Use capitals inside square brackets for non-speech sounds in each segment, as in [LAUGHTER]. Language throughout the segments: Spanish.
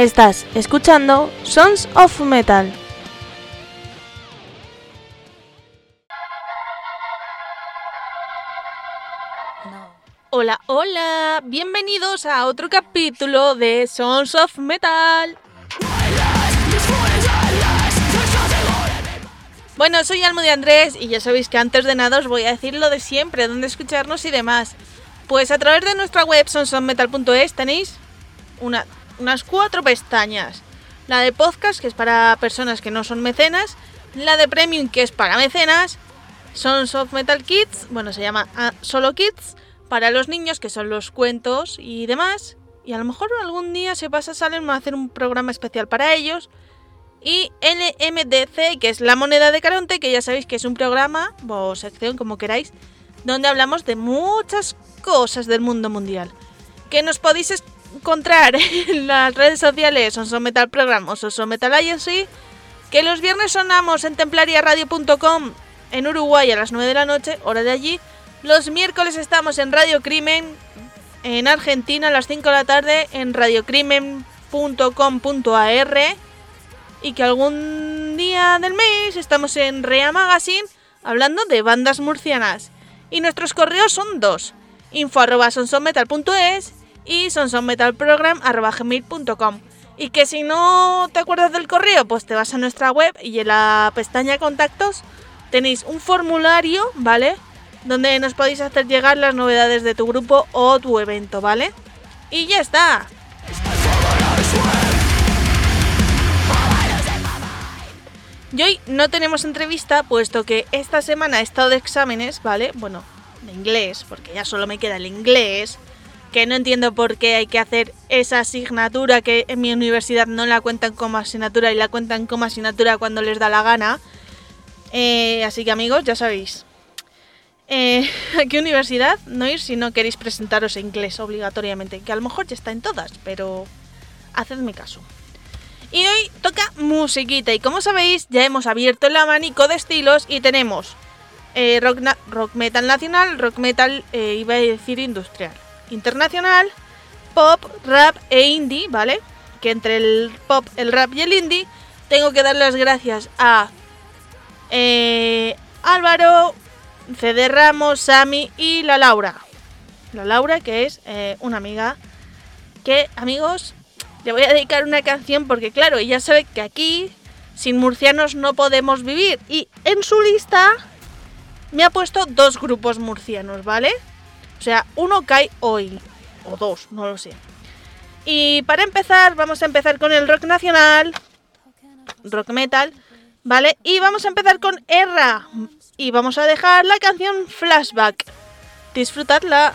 Estás escuchando Sons of Metal. Hola, hola, bienvenidos a otro capítulo de Sons of Metal. Bueno, soy Almo de Andrés y ya sabéis que antes de nada os voy a decir lo de siempre, dónde escucharnos y demás. Pues a través de nuestra web sonsofmetal.es tenéis una, unas cuatro pestañas. La de podcast, que es para personas que no son mecenas. La de premium, que es para mecenas. Sons of Metal Kids, bueno, se llama ah, solo Kids. Para los niños, que son los cuentos y demás. Y a lo mejor algún día se pasa, salen a hacer un programa especial para ellos y LMDC, que es la moneda de Caronte, que ya sabéis que es un programa o sección, como queráis, donde hablamos de muchas cosas del mundo mundial. Que nos podéis encontrar en las redes sociales Son Metal Program o Metal Agency. Que los viernes sonamos en templariaradio.com en Uruguay a las 9 de la noche, hora de allí. Los miércoles estamos en Radio Crimen en Argentina a las 5 de la tarde en radiocrimen.com.ar y que algún día del mes estamos en Rea Magazine hablando de bandas murcianas. Y nuestros correos son dos, info arroba y sonsonmetalprogram.gmail.com Y que si no te acuerdas del correo, pues te vas a nuestra web y en la pestaña contactos tenéis un formulario, ¿vale? Donde nos podéis hacer llegar las novedades de tu grupo o tu evento, ¿vale? Y ya está. Y hoy no tenemos entrevista, puesto que esta semana he estado de exámenes, ¿vale? Bueno, de inglés, porque ya solo me queda el inglés, que no entiendo por qué hay que hacer esa asignatura que en mi universidad no la cuentan como asignatura y la cuentan como asignatura cuando les da la gana. Eh, así que amigos, ya sabéis. Eh, [LAUGHS] ¿A qué universidad no ir si no queréis presentaros en inglés obligatoriamente? Que a lo mejor ya está en todas, pero hacedme caso. Y hoy toca musiquita. Y como sabéis, ya hemos abierto el abanico de estilos y tenemos eh, rock, rock, metal nacional, rock metal, iba a decir industrial, internacional, pop, rap e indie, ¿vale? Que entre el pop, el rap y el indie tengo que dar las gracias a eh, Álvaro, CD Ramos, Sami y la Laura. La Laura, que es una amiga que, amigos, le voy a dedicar una canción porque, claro, ella sabe que aquí, sin murcianos, no podemos vivir. Y en su lista me ha puesto dos grupos murcianos, ¿vale? O sea, uno cae hoy. O dos, no lo sé. Y para empezar, vamos a empezar con el rock nacional. Rock metal. ¿Vale? Y vamos a empezar con Erra. Y vamos a dejar la canción Flashback. Disfrutadla.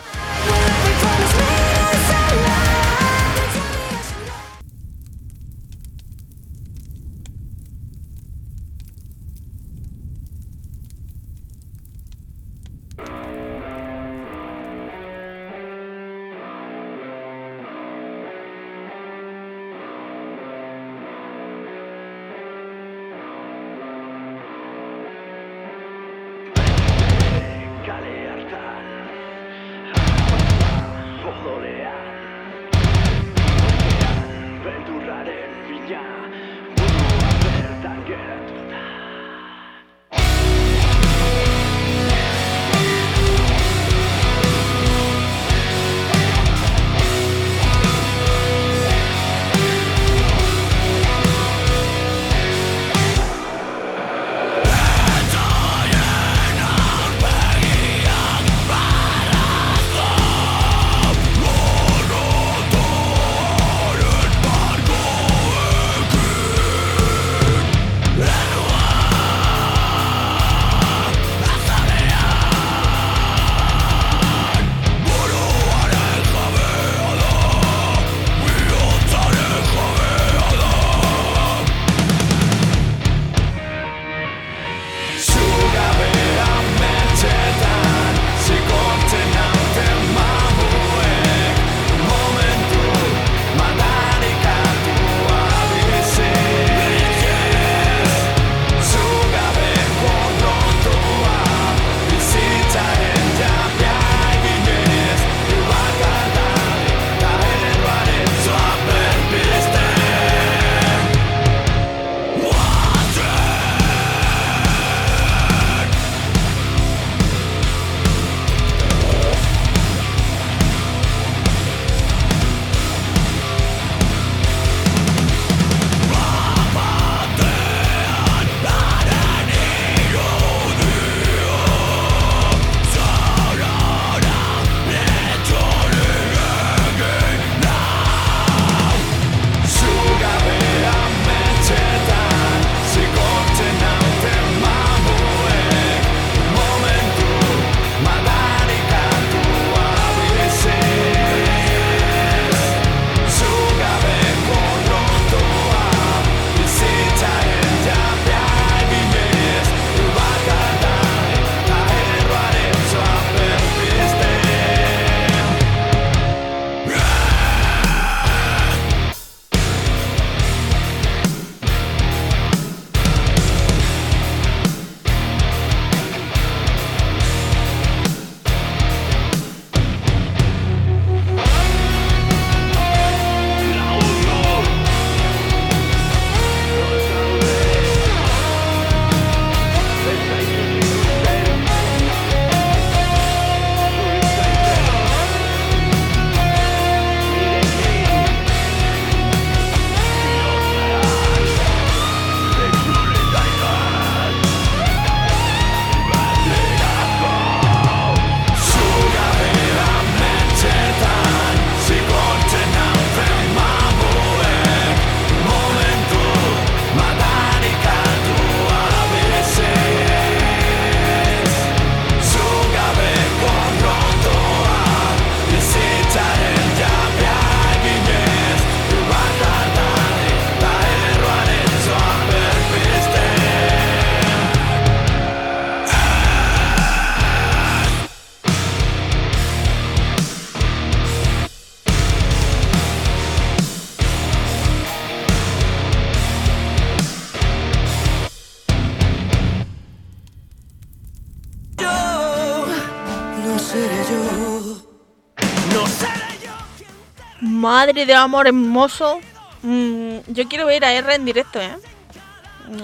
Madre de amor hermoso. Mm, yo quiero ver a R en directo, ¿eh?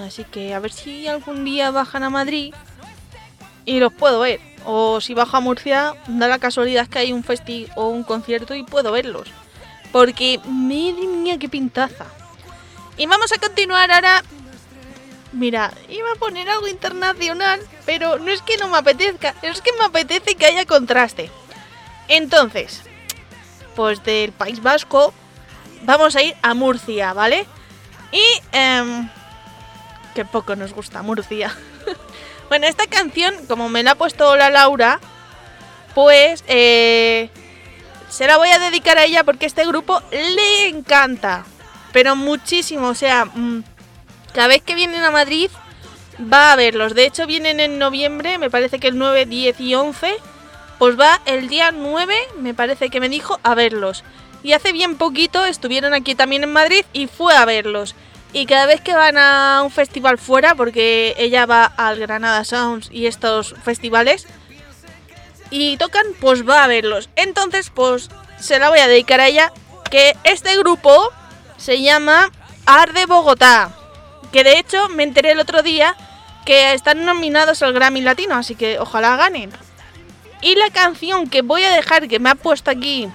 Así que a ver si algún día bajan a Madrid y los puedo ver. O si bajo a Murcia, da la casualidad que hay un festi o un concierto y puedo verlos. Porque, madre mía, qué pintaza. Y vamos a continuar ahora. Mira, iba a poner algo internacional, pero no es que no me apetezca, es que me apetece que haya contraste. Entonces, pues del País Vasco, vamos a ir a Murcia, ¿vale? Y... Eh, que poco nos gusta Murcia. [LAUGHS] bueno, esta canción, como me la ha puesto la Laura, pues eh, se la voy a dedicar a ella porque este grupo le encanta. Pero muchísimo, o sea, mm, cada vez que vienen a Madrid va a verlos. De hecho, vienen en noviembre, me parece que el 9, 10 y 11. Pues va el día 9, me parece que me dijo, a verlos. Y hace bien poquito estuvieron aquí también en Madrid y fue a verlos. Y cada vez que van a un festival fuera, porque ella va al Granada Sounds y estos festivales, y tocan, pues va a verlos. Entonces, pues se la voy a dedicar a ella, que este grupo se llama Arde Bogotá, que de hecho me enteré el otro día que están nominados al Grammy Latino, así que ojalá ganen. Y la canción que voy a dejar, que me ha puesto aquí,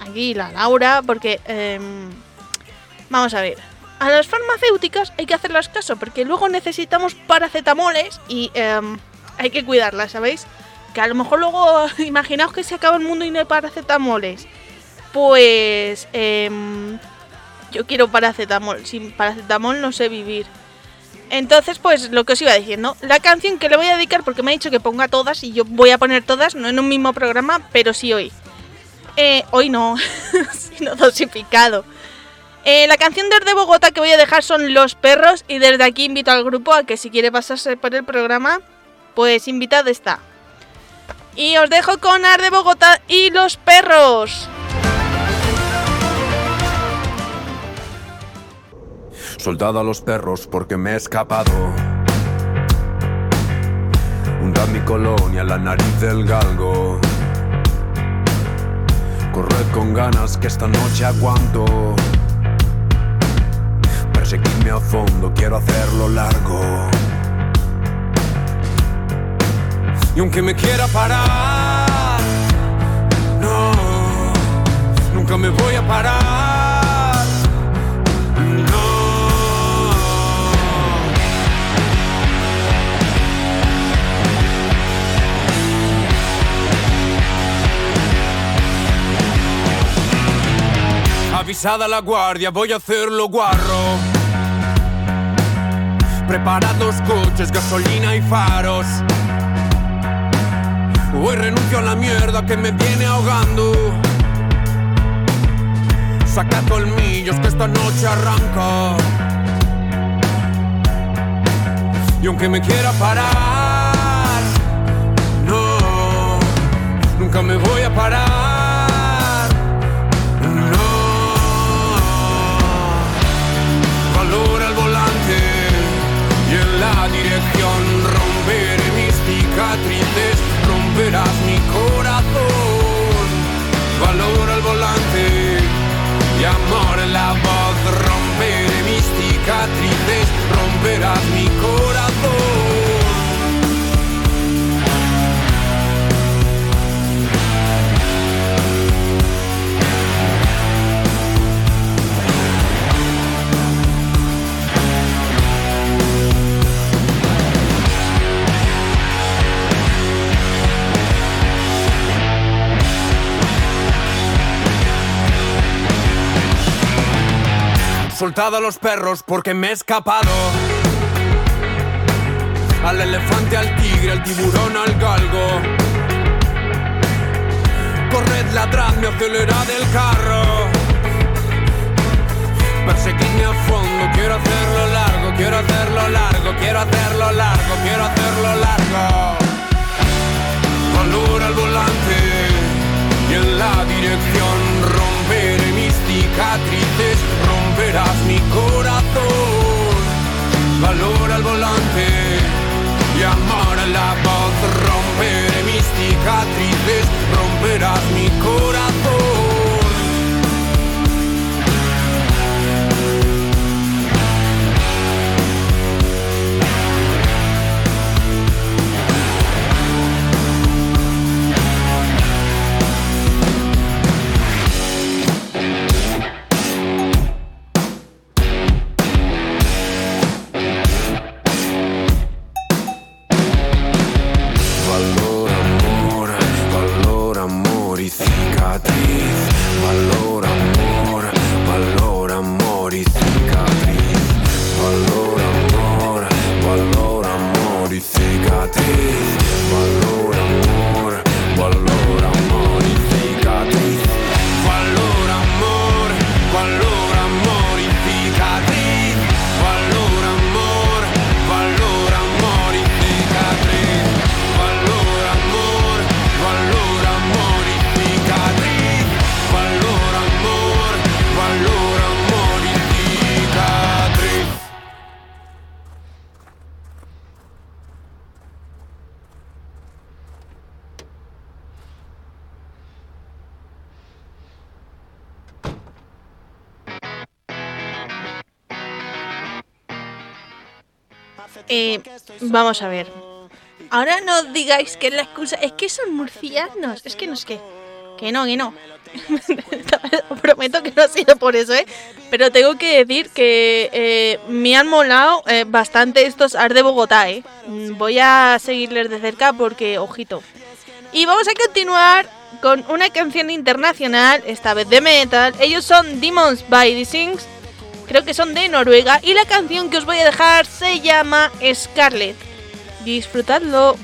aquí la Laura, porque... Em, vamos a ver a las farmacéuticas hay que hacerlas caso, porque luego necesitamos paracetamoles y em, hay que cuidarlas, ¿sabéis? Que a lo mejor luego, [LAUGHS] imaginaos que se acaba el mundo y no hay paracetamoles. Pues em, yo quiero paracetamol, sin paracetamol no sé vivir. Entonces, pues lo que os iba diciendo, la canción que le voy a dedicar, porque me ha dicho que ponga todas y yo voy a poner todas, no en un mismo programa, pero sí hoy. Eh, hoy no, [LAUGHS] sino dosificado. Eh, la canción de Bogotá que voy a dejar son Los Perros y desde aquí invito al grupo a que si quiere pasarse por el programa, pues invitado está. Y os dejo con Arde Bogotá y Los Perros. Soldado a los perros porque me he escapado. Hunda mi colonia, la nariz del galgo. Corred con ganas que esta noche aguanto seguirme a fondo, quiero hacerlo largo. Y aunque me quiera parar, no, nunca me voy a parar. Avisada la guardia, voy a hacerlo guarro. Preparados coches, gasolina y faros. Hoy renuncio a la mierda que me viene ahogando. Saca colmillos que esta noche arranca. Y aunque me quiera parar, no, nunca me voy a parar. Valora el volante la dirección, romperé mis cicatrices, romperás mi corazón. Valor al volante y amor en la voz, romperé mis cicatrices, romperás mi corazón. Soltado a los perros porque me he escapado. Al elefante, al tigre, al tiburón, al galgo. Corred, ladradme, acelerad el carro. Perseguidme a fondo, quiero hacerlo largo, quiero hacerlo largo, quiero hacerlo largo, quiero hacerlo largo. Valor al volante y en la dirección romperé mis cicatrices romperás mi corazón. Valor al volante y amor a la voz. Romperé mis cicatrices, romperás mi corazón. Vamos a ver. Ahora no digáis que la excusa es que son murcianos. Es que no es que. Que no, que no. [LAUGHS] Prometo que no ha sido por eso, ¿eh? Pero tengo que decir que eh, me han molado eh, bastante estos Art de Bogotá, ¿eh? Mm, Voy a seguirles de cerca porque, ojito. Y vamos a continuar con una canción internacional, esta vez de metal. Ellos son Demons by the Sings, creo que son de Noruega. Y la canción que os voy a dejar se llama Scarlet. Disfrutadlo.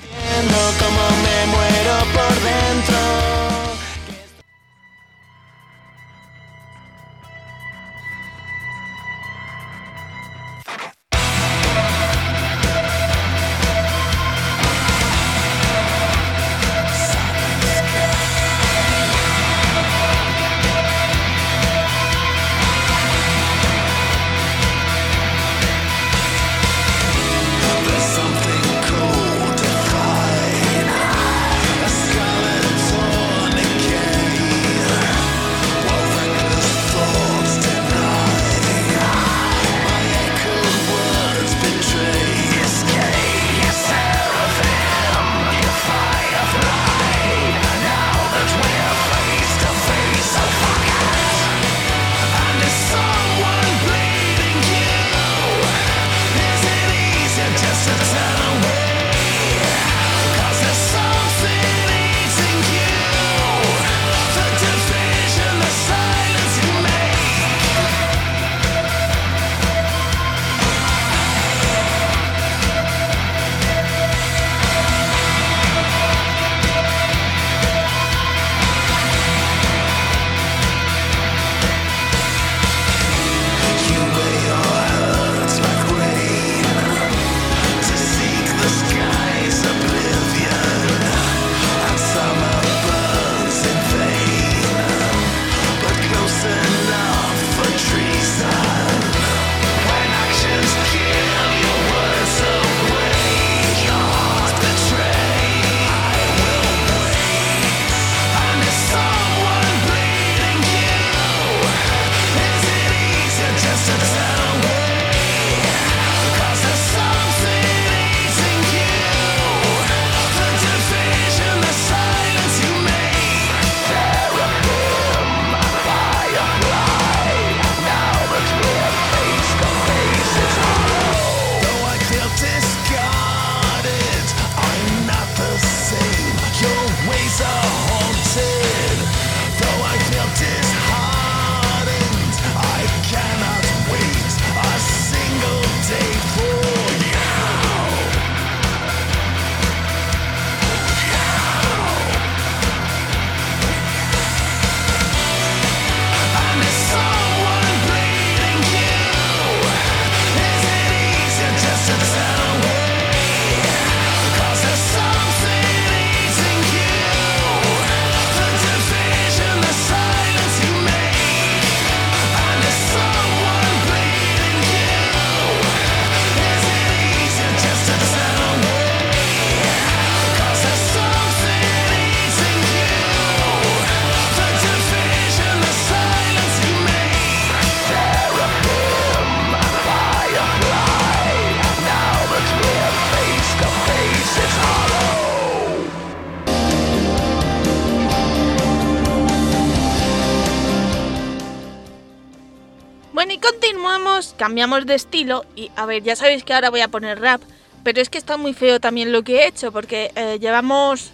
Cambiamos de estilo y a ver, ya sabéis que ahora voy a poner rap, pero es que está muy feo también lo que he hecho porque eh, llevamos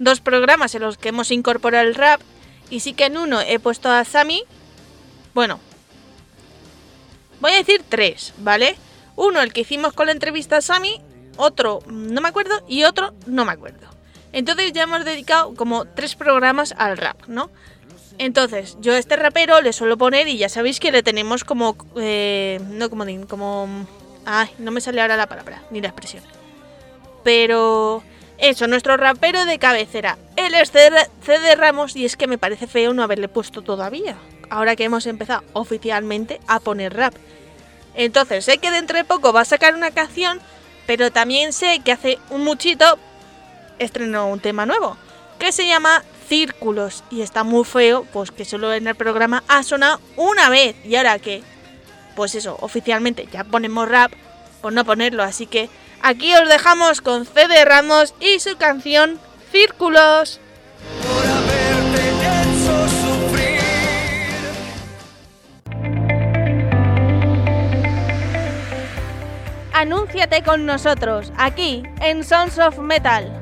dos programas en los que hemos incorporado el rap y sí que en uno he puesto a Sammy, bueno, voy a decir tres, ¿vale? Uno el que hicimos con la entrevista a Sammy, otro no me acuerdo y otro no me acuerdo. Entonces ya hemos dedicado como tres programas al rap, ¿no? Entonces, yo a este rapero le suelo poner y ya sabéis que le tenemos como... eh, no como... como ay, no me sale ahora la palabra, ni la expresión. Pero... Eso, nuestro rapero de cabecera. Él es CD Ramos y es que me parece feo no haberle puesto todavía. Ahora que hemos empezado oficialmente a poner rap. Entonces, sé que dentro de poco va a sacar una canción, pero también sé que hace un muchito estrenó un tema nuevo, que se llama Círculos, y está muy feo, pues que solo en el programa ha sonado una vez, y ahora que, pues eso, oficialmente ya ponemos rap, por no ponerlo, así que Aquí os dejamos con CD Ramos y su canción Círculos. por haberte hecho sufrir. Anúnciate con nosotros, aquí, en Sons of Metal.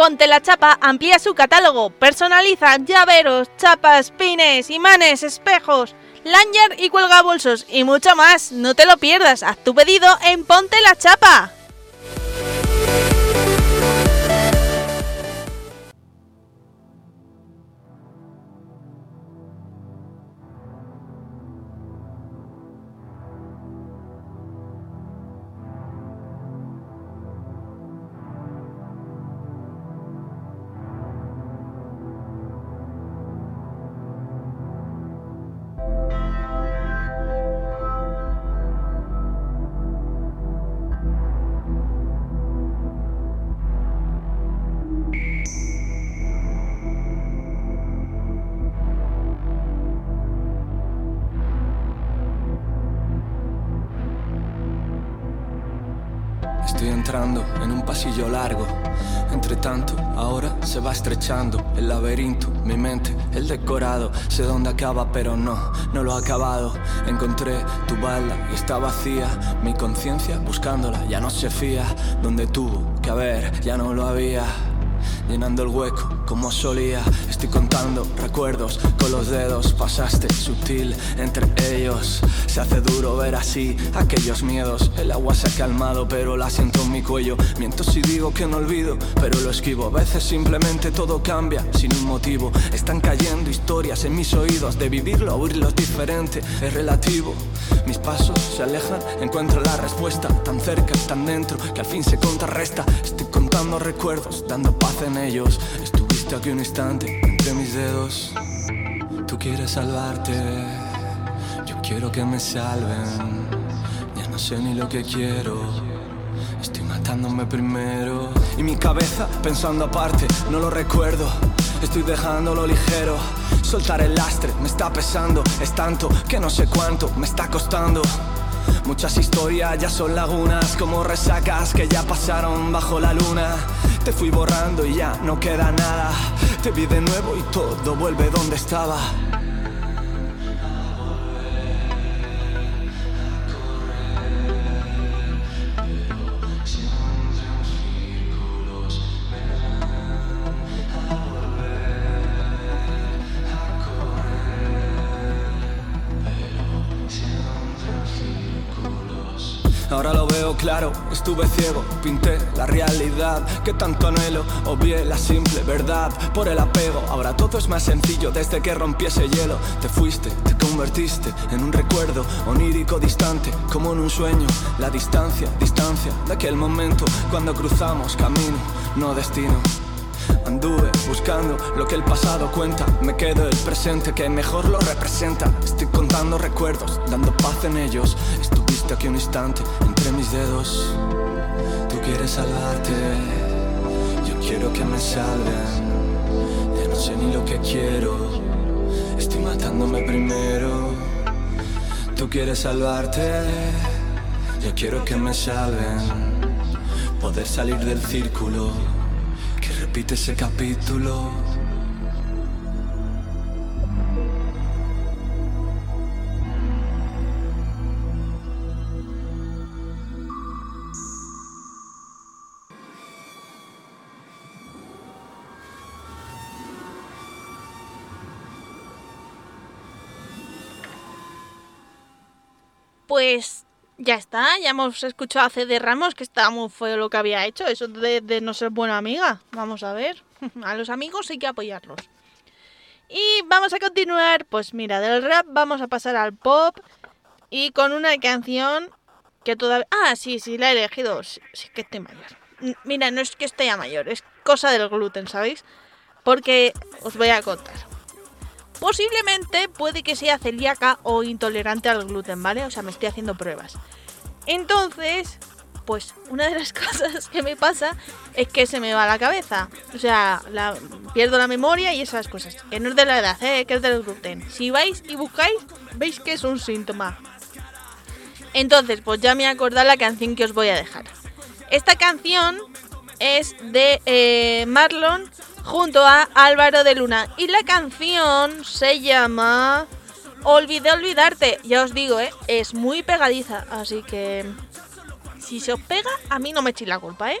Ponte la chapa amplía su catálogo, personaliza llaveros, chapas, pines, imanes, espejos, lanyard y cuelga bolsos y mucho más. No te lo pierdas, haz tu pedido en Ponte la chapa. Pasillo largo. Entre tanto, ahora se va estrechando el laberinto, mi mente, el decorado. Sé dónde acaba, pero no, no lo ha acabado. Encontré tu balda y está vacía. Mi conciencia buscándola ya no se fía. Donde tuvo que haber, ya no lo había. Llenando el hueco como solía, estoy contando recuerdos con los dedos. Pasaste sutil entre ellos. Se hace duro ver así aquellos miedos. El agua se ha calmado, pero la siento en mi cuello. Miento si digo que no olvido, pero lo esquivo. A veces simplemente todo cambia sin un motivo. Están cayendo historias en mis oídos. De vivirlo oírlo es diferente, es relativo. Mis pasos se alejan, encuentro la respuesta tan cerca, tan dentro, que al fin se contrarresta. Contando recuerdos, dando paz en ellos. Estuviste aquí un instante entre mis dedos. Tú quieres salvarte, yo quiero que me salven. Ya no sé ni lo que quiero. Estoy matándome primero. Y mi cabeza pensando aparte, no lo recuerdo. Estoy dejándolo ligero. Soltar el lastre me está pesando. Es tanto que no sé cuánto me está costando. Muchas historias ya son lagunas, como resacas que ya pasaron bajo la luna. Te fui borrando y ya no queda nada. Te vi de nuevo y todo vuelve donde estaba. Claro, estuve ciego, pinté la realidad que tanto anhelo, obvié la simple verdad por el apego. Ahora todo es más sencillo desde que rompí ese hielo. Te fuiste, te convertiste en un recuerdo onírico distante, como en un sueño. La distancia, distancia de aquel momento cuando cruzamos camino, no destino. Anduve buscando lo que el pasado cuenta. Me quedo el presente que mejor lo representa. Estoy contando recuerdos, dando paz en ellos. Estuviste aquí un instante entre mis dedos. Tú quieres salvarte, yo quiero que me salven. Ya no sé ni lo que quiero. Estoy matándome primero. Tú quieres salvarte, yo quiero que me salven. Poder salir del círculo que repite ese capítulo. Pues ya está, ya hemos escuchado a CD Ramos, que estaba muy feo lo que había hecho, eso de, no ser buena amiga. Vamos a ver, [LAUGHS] a los amigos hay que apoyarlos. Y vamos a continuar, pues mira, del rap vamos a pasar al pop y con una canción que todavía... Ah, sí, sí, la he elegido. Sí, que estoy mayor. Mira, no es que esté ya mayor, es cosa del gluten, ¿sabéis? Porque os voy a contar. Posiblemente puede que sea celíaca o intolerante al gluten, ¿vale? O sea, me estoy haciendo pruebas. Entonces, pues una de las [LAUGHS] cosas que me pasa es que se me va la cabeza. O sea, pierdo la memoria y esas cosas. Que no es de la edad, ¿eh? que es del gluten. Si vais y buscáis, veis que es un síntoma. Entonces, pues ya me he acordado la canción que os voy a dejar. Esta canción es de eh, Marlon junto a Álvaro de Luna. Y la canción se llama Olvidé olvidarte. Ya os digo, ¿eh? es muy pegadiza. Así que si se os pega, a mí no me echéis la culpa, ¿eh?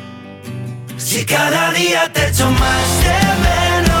Si cada día te echo más de menos,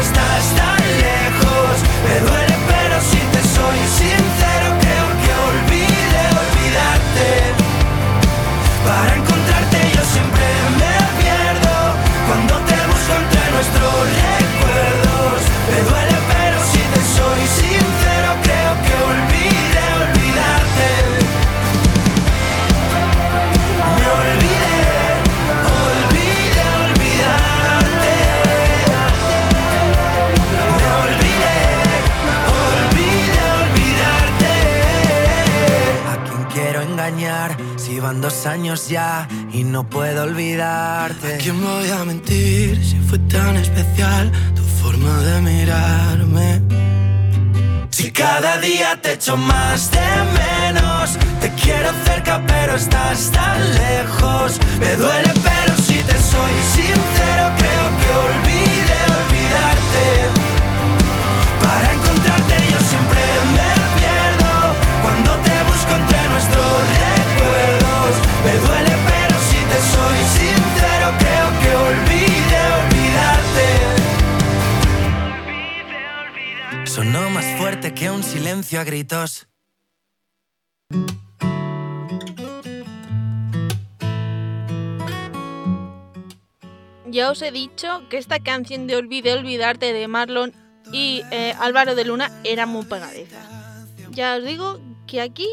estás tan lejos. Me duele pero si te soy sincero creo que olvidé olvidarte. Para encontrarte si van dos años ya y no puedo olvidarte? ¿A quién voy a mentir si fue tan especial tu forma de mirarme? Si cada día te echo más de menos, te quiero cerca pero estás tan lejos. Me duele silencio a gritos. Ya os he dicho que esta canción de Olvide Olvidarte de Marlon y eh, Álvaro de Luna era muy pegadiza. Ya os digo que aquí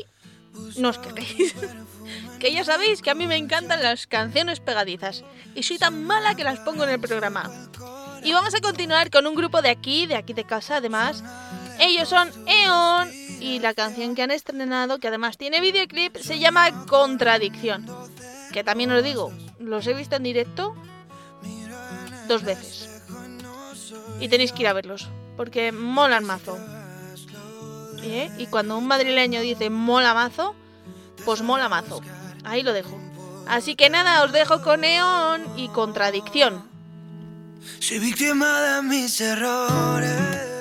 no os quejéis. [LAUGHS] que ya sabéis que a mí me encantan las canciones pegadizas. Y soy tan mala que las pongo en el programa. Y vamos a continuar con un grupo de aquí, de aquí de casa además. Ellos son E.ON y la canción que han estrenado, que además tiene videoclip, se llama Contradicción. Que también os digo, los he visto en directo dos veces. Y tenéis que ir a verlos, porque molan mazo. ¿Eh? Y cuando un madrileño dice mola mazo, pues mola mazo. Ahí lo dejo. Así que nada, os dejo con Neón y Contradicción. Soy víctima de mis errores.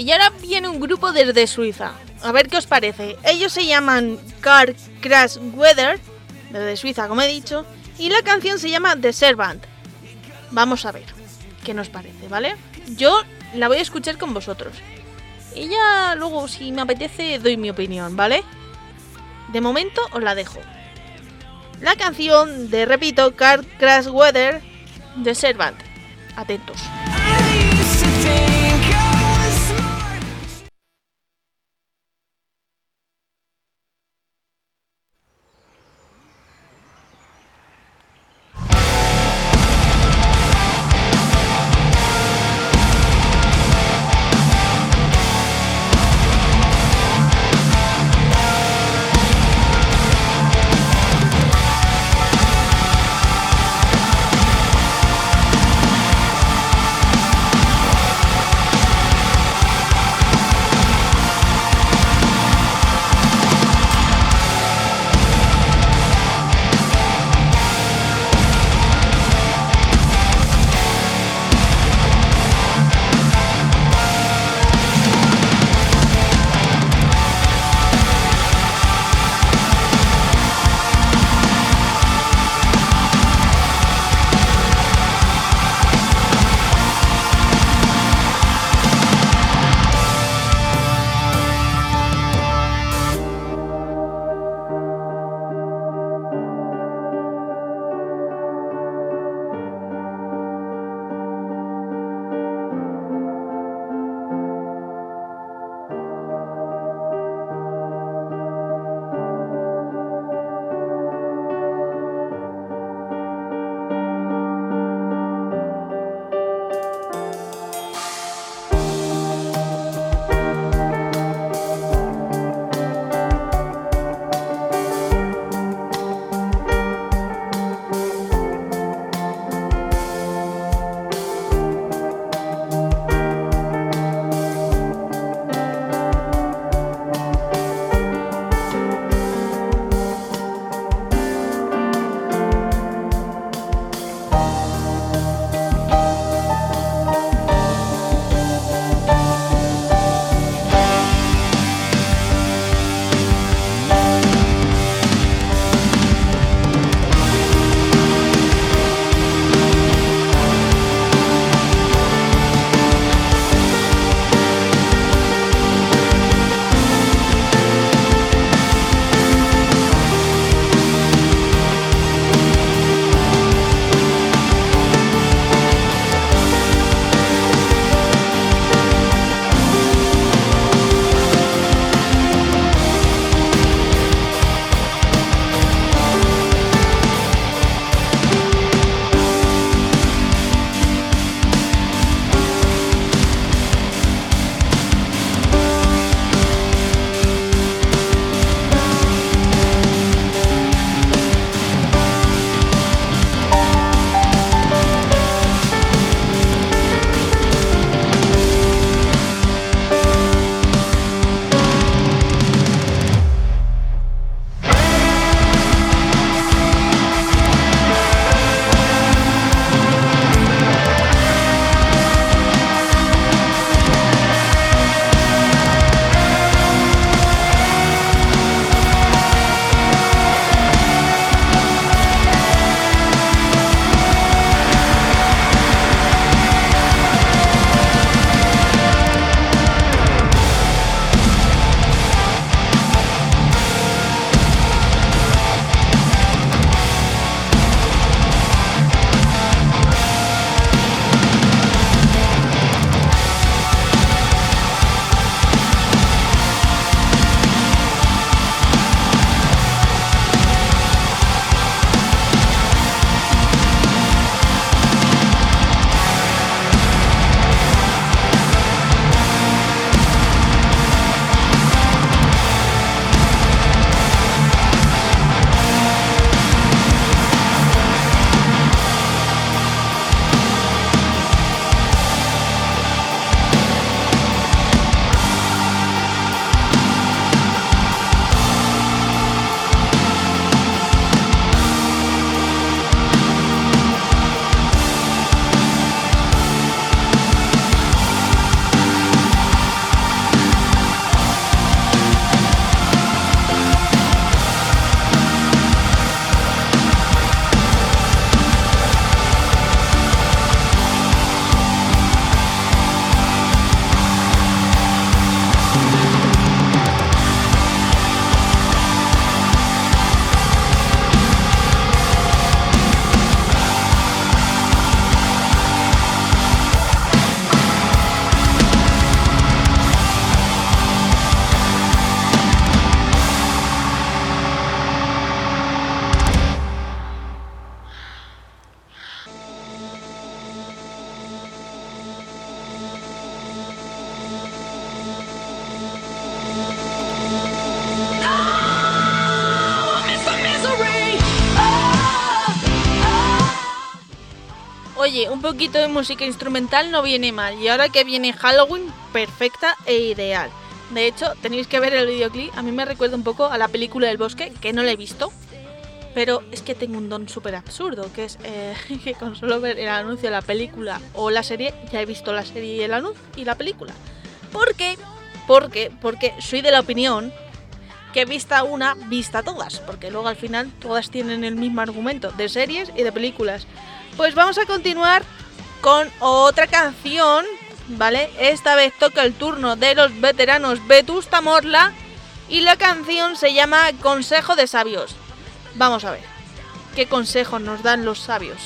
Y ahora viene un grupo desde Suiza. A ver qué os parece. Ellos se llaman Car Crash Weather, desde Suiza, como he dicho, y la canción se llama The Servant. Vamos a ver qué nos parece, ¿vale? Yo la voy a escuchar con vosotros. Y ya luego, si me apetece, doy mi opinión, ¿vale? De momento os la dejo. La canción de, repito, Car Crash Weather, The Servant. Atentos. Poquito de música instrumental no viene mal. Y ahora que viene Halloween, perfecta e ideal. De hecho, tenéis que ver el videoclip. A mí me recuerda un poco a la película del bosque, que no la he visto. Pero es que tengo un don súper absurdo, que es eh, [LAUGHS] que con solo ver el anuncio de la película o la serie, ya he visto la serie y el anuncio y la película. ¿Por qué? Porque, porque soy de la opinión que vista una, vista todas. Porque luego al final todas tienen el mismo argumento de series y de películas. Pues vamos a continuar con otra canción, ¿vale? Esta vez toca el turno de los veteranos Vetusta Morla y la canción se llama Consejo de Sabios. Vamos a ver, ¿qué consejos nos dan los sabios?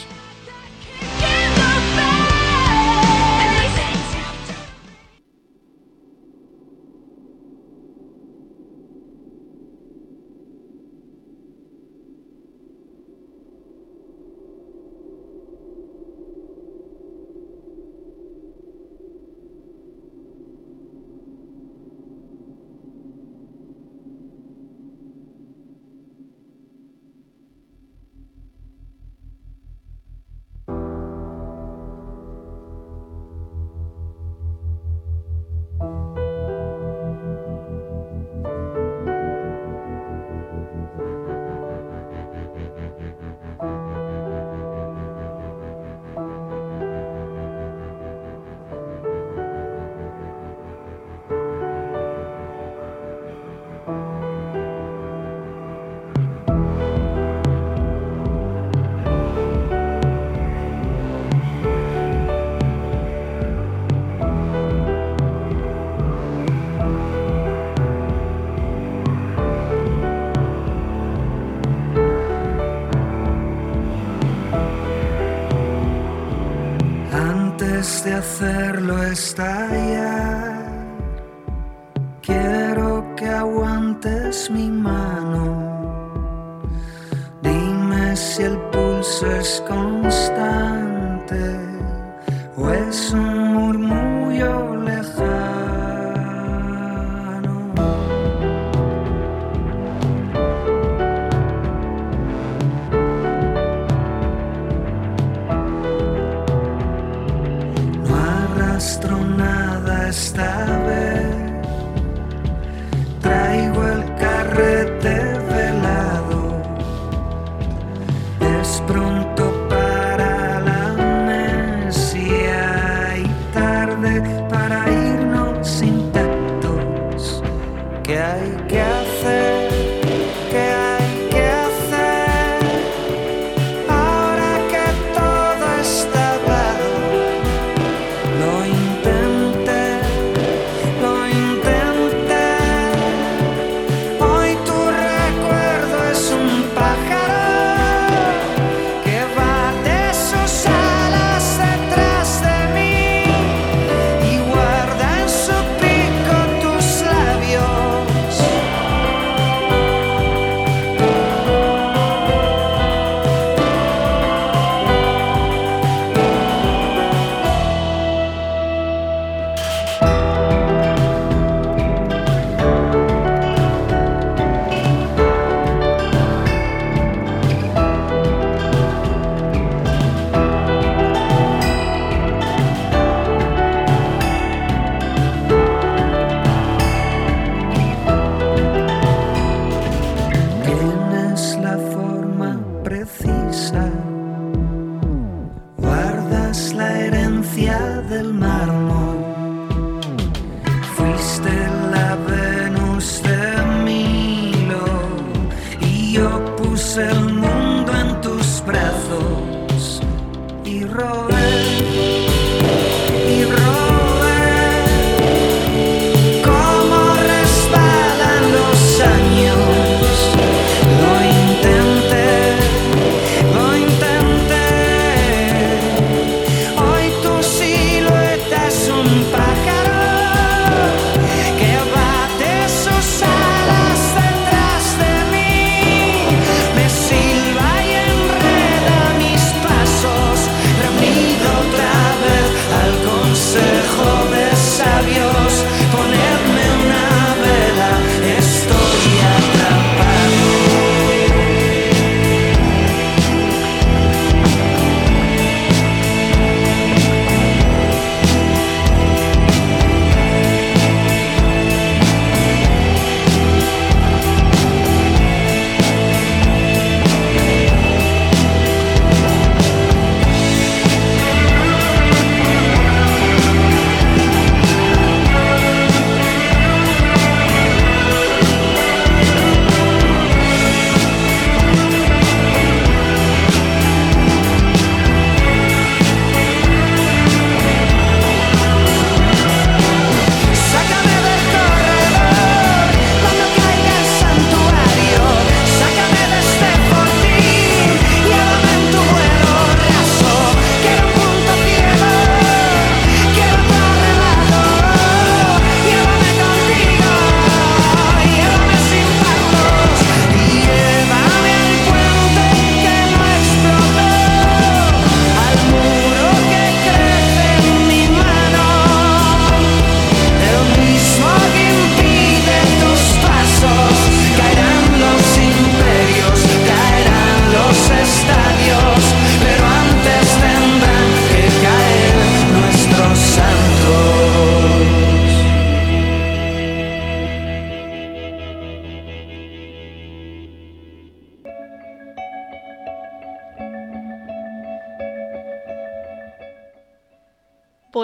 De hacerlo estallar, quiero que aguantes mi mano. Dime si el pulso es constante o es un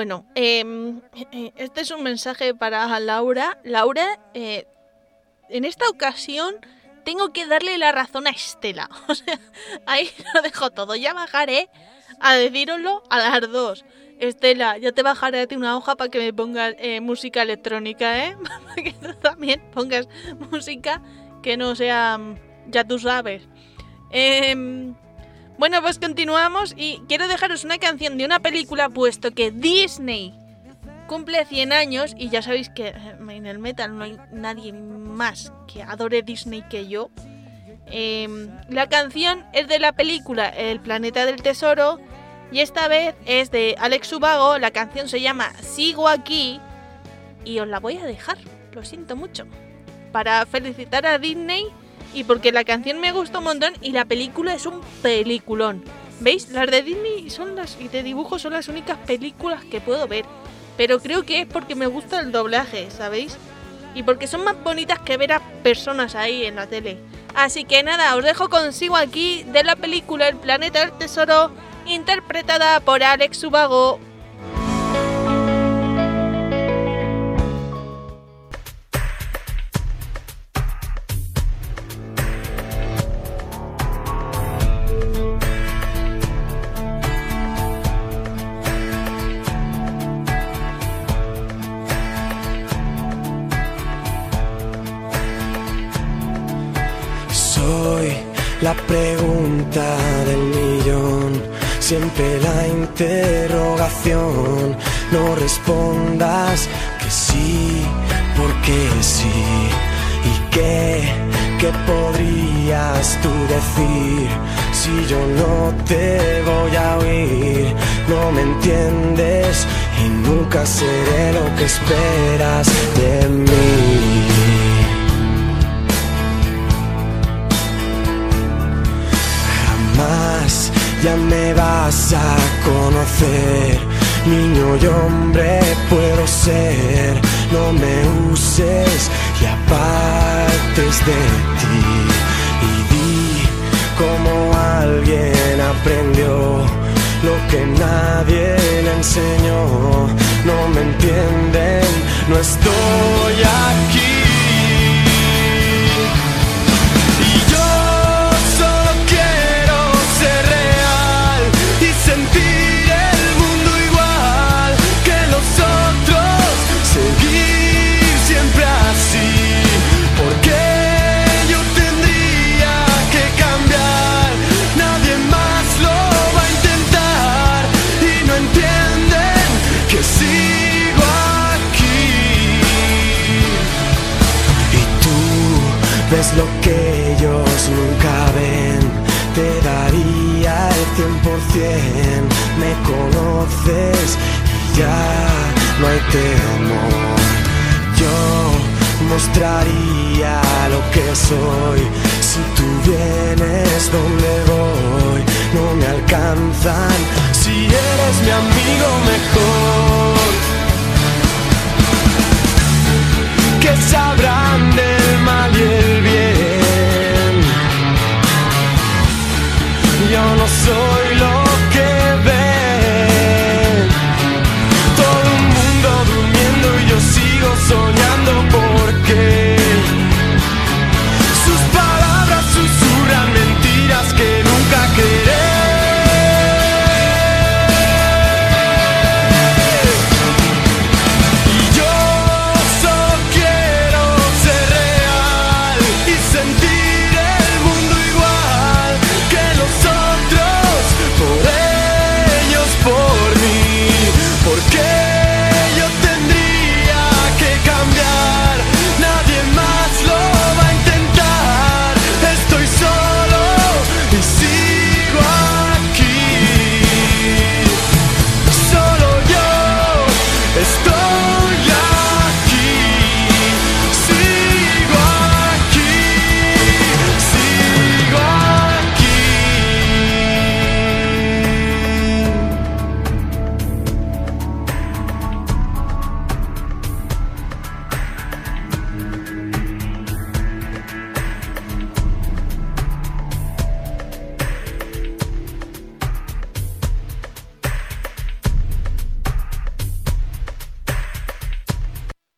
Bueno, em, eh, este es un mensaje para Laura. Laura, eh, en esta ocasión tengo que darle la razón a Estela. [LAUGHS] O sea, ahí lo dejo todo. Ya bajaré a decíroslo a las dos. Estela, ya te bajaré a ti una hoja para que me pongas eh, música electrónica, ¿eh? [LAUGHS] para que tú también pongas música que no sea, ya tú sabes. Em, bueno, pues continuamos y quiero dejaros una canción de una película puesto que Disney cumple 100 años y ya sabéis que eh, en el metal no hay nadie más que adore Disney que yo. Em, la canción es de la película El planeta del tesoro y esta vez es de Alex Ubago, la canción se llama Sigo aquí y os la voy a dejar, lo siento mucho, para felicitar a Disney y porque la canción me gustó un montón y la película es un peliculón. ¿Veis? Las de Disney son las y de dibujo son las únicas películas que puedo ver, pero creo que es porque me gusta el doblaje, ¿sabéis? Y porque son más bonitas que ver a personas ahí en la tele. Así que nada, os dejo consigo aquí de la película El planeta del tesoro interpretada por Alex Ubago. Podrías tú decir si yo no te voy a oír? No me entiendes y nunca seré lo que esperas de mí. Jamás ya me vas a conocer. Niño y hombre puedo ser. No me uses y apartes de ti. Como alguien aprendió lo que nadie le enseñó. No me entienden, no estoy aquí. Ves lo que ellos nunca ven. Te daría el cien por cien. Me conoces y ya no hay temor. Yo mostraría lo que soy. Si tú vienes donde voy, no me alcanzan. Si eres mi amigo mejor que sabrán del mal y el bien. Yo no soy lo que ven. Todo el mundo durmiendo y yo sigo soñando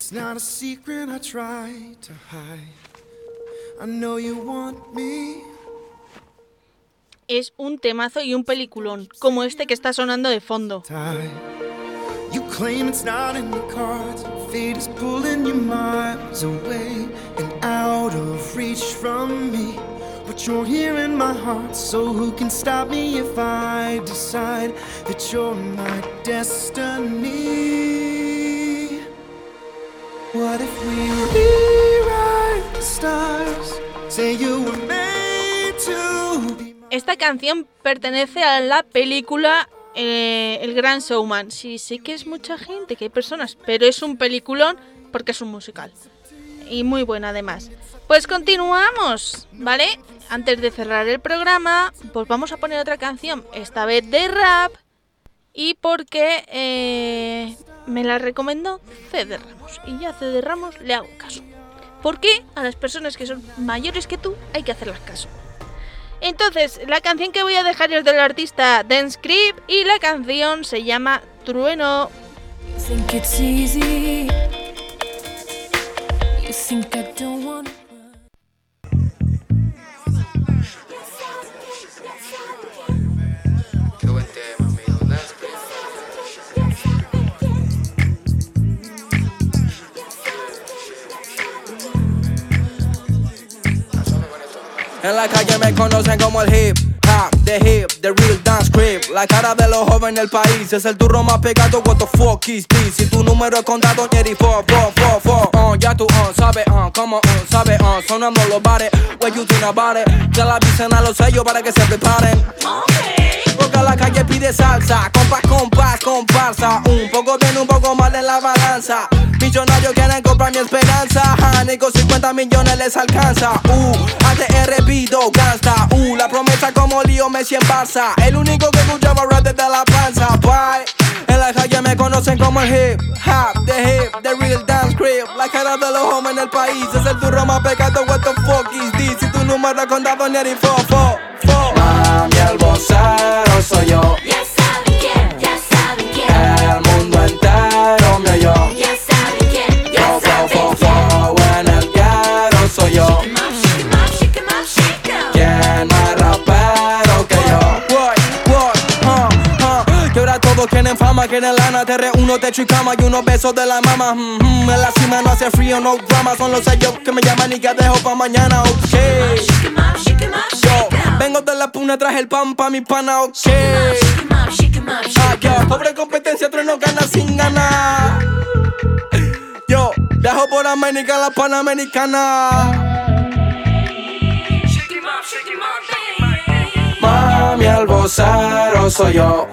It's not a secret I try to hide. I know you want me. Es un temazo y un peliculón, como este que está sonando de fondo. You claim it's not in the cards. Fate is pulling you miles away and out of reach from me. But you're here in my heart, so who can stop me if I decide that you're my destiny? Esta canción pertenece a la película eh, El Gran Showman. Sí, sé que es mucha gente, que hay personas, pero es un peliculón porque es un musical. Y muy buena además. Pues continuamos, ¿vale? Antes de cerrar el programa, pues vamos a poner otra canción, esta vez de rap. Y porque eh, me la recomendó CD Ramos. Y ya a Ramos le hago caso. Porque a las personas que son mayores que tú hay que hacerlas caso. Entonces, la canción que voy a dejar es del artista Dance Creep y la canción se llama Trueno. think it's easy. En la calle me conocen como el hip hop, the hip, the real dance creep. La cara de los jóvenes del país es el turro más pegado. What the fuck is this? Si tu número es contado, Jerry, four, four, four, four. Uh, ya tú, uh, sabes, uh, como, uh, sabes, uh, sonando los bares. What you think about it? Ya la avisen a los sellos para que se preparen. Porque la calle pide salsa, compás, compás, comparsa. Un poco tiene un poco más de la balanza. Millonarios quieren comprar mi esperanza. Honey, con 50 millones les alcanza. Uh, ATR pido gasta. Uh, la promesa como lío El único que escuchaba rap desde la panza. Bye. En la calle me conocen como el hip hop, the hip, the real dance creep. La cara de los hombres en el país es el turro más pecado. What the fuck is this? Si tu número es contado, ni fo, fo, fo. Mami, el vocero soy yo. Fama, quieren lana Te reúno, techo y cama y unos besos de la mama. Mm, mm, En la cima no hace frío, no drama Son los sellos que me llaman y que dejo pa' mañana, ok up, Yo, vengo de la puna, traje el pan pa' mi pana, ok up, Ah, yo, pobre competencia, tres no gana sin ganar. Yo, dejo por América la panamericana. Mami, vocero soy yo.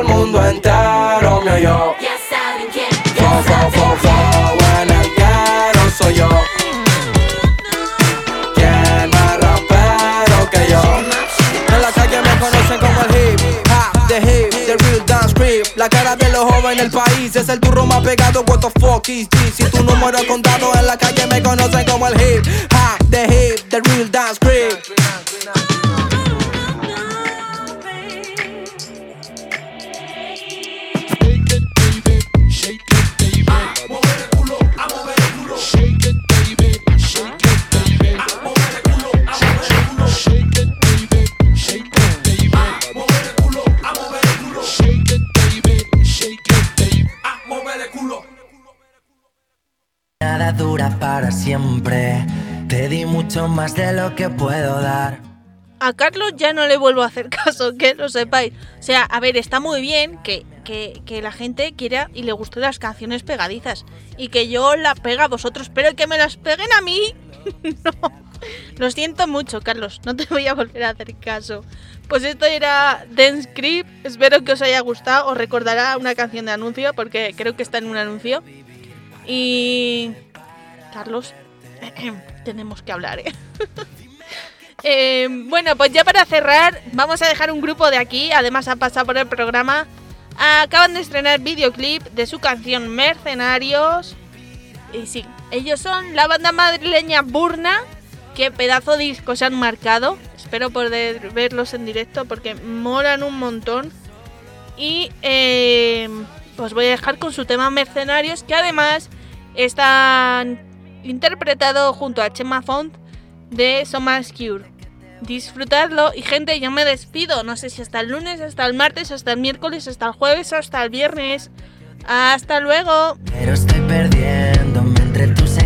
El mundo entero me oyó. ya saben quién, Fo, ya fo, saben fo, fo, en el ghetto soy yo. ¿Quién más rapero que yo? En la calle me conocen como el hip hop, the hip, the real dance creep. La cara de los jóvenes en el país es el turro más pegado. What the fuck is this? Si tu número es contado en la calle me conocen como el hip hop, que puedo dar. A Carlos ya no le vuelvo a hacer caso, que lo sepáis. O sea, a ver, está muy bien que, que, que la gente quiera y le gusten las canciones pegadizas. Y que yo la pega a vosotros, pero que me las peguen a mí. [LAUGHS] no. Lo siento mucho, Carlos. No te voy a volver a hacer caso. Pues esto era Dance Creep. Espero que os haya gustado. Os recordará una canción de anuncio, porque creo que está en un anuncio. Y. Carlos, [COUGHS] tenemos que hablar, ¿eh? [LAUGHS] Eh, bueno, pues ya para cerrar, vamos a dejar un grupo de aquí. Además, han pasado por el programa. Acaban de estrenar videoclip de su canción Mercenarios. Y sí, ellos son la banda madrileña Burna. Qué pedazo de disco se han marcado. Espero poder verlos en directo porque molan un montón. Y eh, os voy a dejar con su tema Mercenarios, que además está interpretado junto a Chema Font de Somas Cure. Disfrutadlo y gente, yo me despido. No sé si hasta el lunes, hasta el martes, hasta el miércoles, hasta el jueves, hasta el viernes. Hasta luego. Pero estoy perdiéndome entre tus